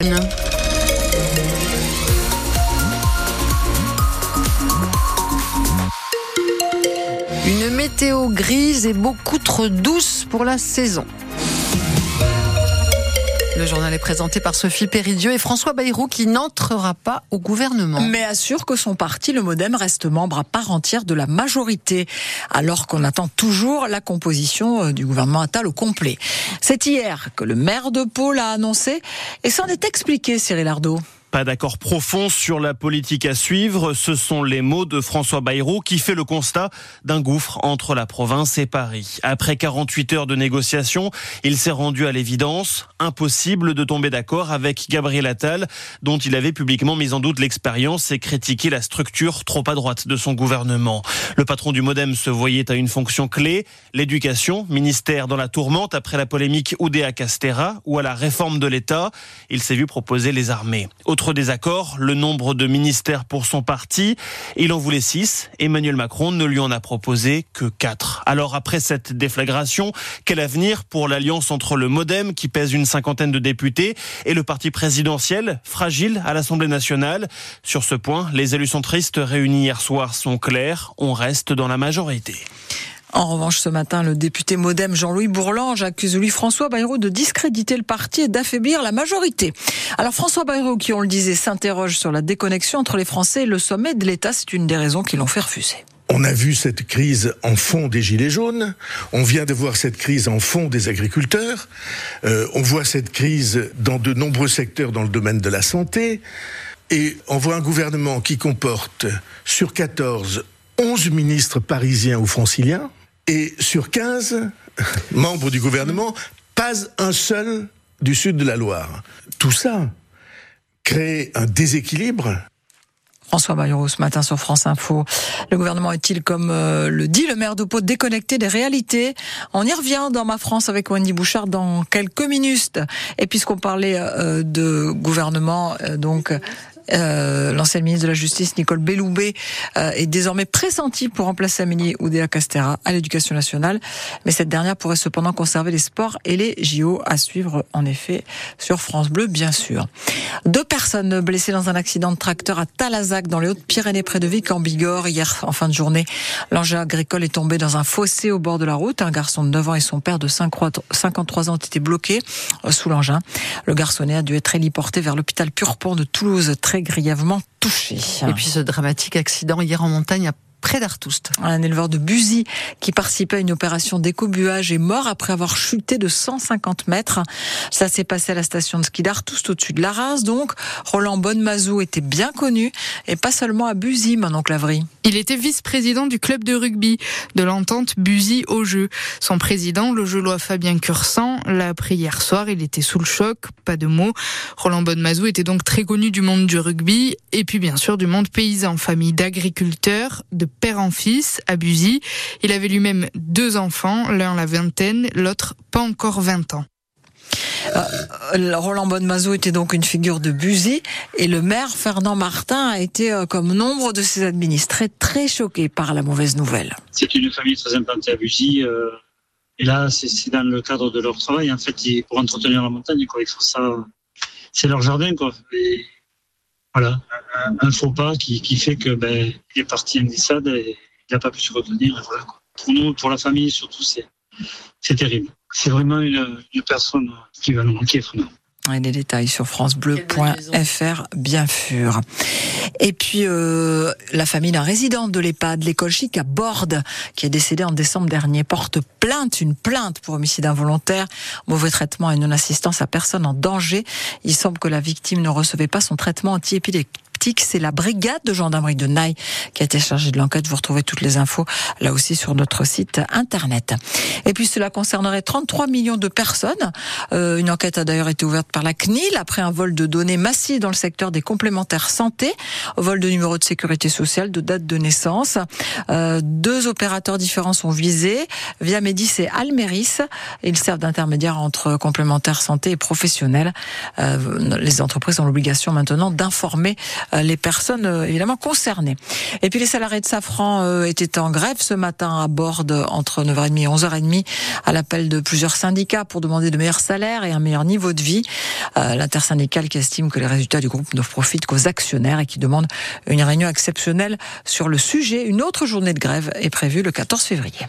Une météo grise et beaucoup trop douce pour la saison. Le journal est présenté par Sophie Péridieu et François Bayrou qui n'entrera pas au gouvernement. Mais assure que son parti, le Modem, reste membre à part entière de la majorité, alors qu'on attend toujours la composition euh, du gouvernement Attal au complet. C'est hier que le maire de Pau l'a annoncé et s'en est expliqué, Cyril Ardo. Pas d'accord profond sur la politique à suivre, ce sont les mots de François Bayrou qui fait le constat d'un gouffre entre la province et Paris. Après 48 heures de négociations, il s'est rendu à l'évidence, impossible de tomber d'accord avec Gabriel Attal, dont il avait publiquement mis en doute l'expérience et critiqué la structure trop à droite de son gouvernement. Le patron du Modem se voyait à une fonction clé, l'éducation, ministère dans la tourmente après la polémique Oudéa-Castera ou à la réforme de l'État. Il s'est vu proposer les armées. Autre désaccord, le nombre de ministères pour son parti. Il en voulait six. Emmanuel Macron ne lui en a proposé que quatre. Alors après cette déflagration, quel avenir pour l'alliance entre le Modem, qui pèse une cinquantaine de députés, et le parti présidentiel, fragile à l'Assemblée nationale? Sur ce point, les élus centristes réunis hier soir sont clairs. On reste dans la majorité. En revanche, ce matin, le député modem Jean-Louis Bourlange accuse Louis-François Bayrou de discréditer le parti et d'affaiblir la majorité. Alors François Bayrou, qui on le disait, s'interroge sur la déconnexion entre les Français et le sommet de l'État, c'est une des raisons qui l'ont fait refuser. On a vu cette crise en fond des Gilets jaunes, on vient de voir cette crise en fond des agriculteurs, euh, on voit cette crise dans de nombreux secteurs dans le domaine de la santé, et on voit un gouvernement qui comporte sur 14 11 ministres parisiens ou franciliens, et sur 15 membres du gouvernement, pas un seul du sud de la Loire. Tout ça crée un déséquilibre François Bayrou ce matin sur France Info. Le gouvernement est-il, comme euh, le dit le maire de Pau, déconnecté des réalités? On y revient dans Ma France avec Wendy Bouchard dans quelques minutes. Et puisqu'on parlait euh, de gouvernement, euh, donc euh, l'ancienne ministre de la Justice, Nicole Belloubet, euh, est désormais pressentie pour remplacer Amélie Oudéa-Castera à l'éducation nationale. Mais cette dernière pourrait cependant conserver les sports et les JO à suivre, en effet, sur France Bleu, bien sûr. Deux personnes blessées dans un accident de tracteur à Talazac, dans les Hautes-Pyrénées, près de Vic, en Bigorre, hier en fin de journée. L'engin agricole est tombé dans un fossé au bord de la route. Un garçon de 9 ans et son père de 53 ans ont été bloqués euh, sous l'engin. Le garçonnet a dû être héliporté vers l'hôpital Purpont de Toulouse, très grièvement. Et puis ce dramatique accident hier en montagne à près d'Artoust. Un éleveur de Buzy qui participait à une opération d'écobuage est mort après avoir chuté de 150 mètres. Ça s'est passé à la station de ski d'Artoust au-dessus de la race. Donc, Roland Bonnemazou était bien connu et pas seulement à Buzy, mon oncle Avry. Il était vice-président du club de rugby de l'entente Buzy au jeu. Son président, le gelois Fabien Cursan, l'a appris hier soir. Il était sous le choc, pas de mots. Roland Bonnemazou était donc très connu du monde du rugby et puis bien sûr du monde paysan, famille d'agriculteurs, de père en fils à Buzy. Il avait lui-même deux enfants, l'un la vingtaine, l'autre pas encore 20 ans. Euh, Roland Bonnemazou était donc une figure de Buzy et le maire Fernand Martin a été, euh, comme nombre de ses administrés, très choqué par la mauvaise nouvelle. C'est une famille très implantée à Buzy. Euh, et là, c'est dans le cadre de leur travail. En fait, pour entretenir la montagne, quoi, il faut ça. C'est leur jardin, quoi. Et voilà, un, faux pas qui, fait que ben, il est parti en glissade et il n'a pas pu se retenir. voilà, Pour nous, pour la famille surtout, c'est c'est terrible. C'est vraiment une, une, personne qui va nous manquer vraiment. Et les détails sur francebleu.fr, bien sûr. Et puis, euh, la famille d'un résident de l'EHPAD, l'école chic à Borde, qui est décédé en décembre dernier, porte plainte, une plainte pour homicide involontaire, mauvais traitement et non-assistance à personne en danger. Il semble que la victime ne recevait pas son traitement antiépileptique c'est la brigade de gendarmerie de Naï qui a été chargée de l'enquête. Vous retrouvez toutes les infos là aussi sur notre site internet. Et puis cela concernerait 33 millions de personnes. Euh, une enquête a d'ailleurs été ouverte par la CNIL après un vol de données massif dans le secteur des complémentaires santé, vol de numéro de sécurité sociale, de date de naissance. Euh, deux opérateurs différents sont visés, via Médis et Almeris. Ils servent d'intermédiaire entre complémentaires santé et professionnels. Euh, les entreprises ont l'obligation maintenant d'informer les personnes évidemment concernées. Et puis les salariés de Safran étaient en grève ce matin à bord entre 9h30 et 11h30 à l'appel de plusieurs syndicats pour demander de meilleurs salaires et un meilleur niveau de vie. L'intersyndicale qui estime que les résultats du groupe ne profitent qu'aux actionnaires et qui demande une réunion exceptionnelle sur le sujet. Une autre journée de grève est prévue le 14 février.